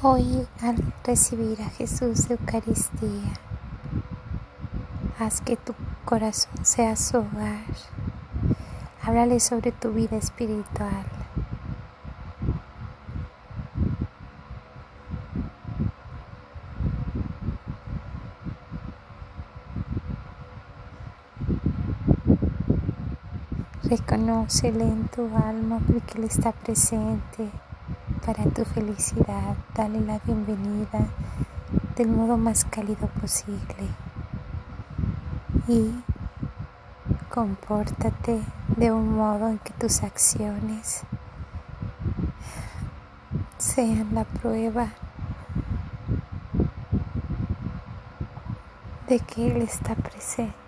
Hoy al recibir a Jesús de Eucaristía, haz que tu corazón sea su hogar. Háblale sobre tu vida espiritual. Reconócele en tu alma porque Él está presente para tu felicidad. Dale la bienvenida del modo más cálido posible y compórtate de un modo en que tus acciones sean la prueba de que Él está presente.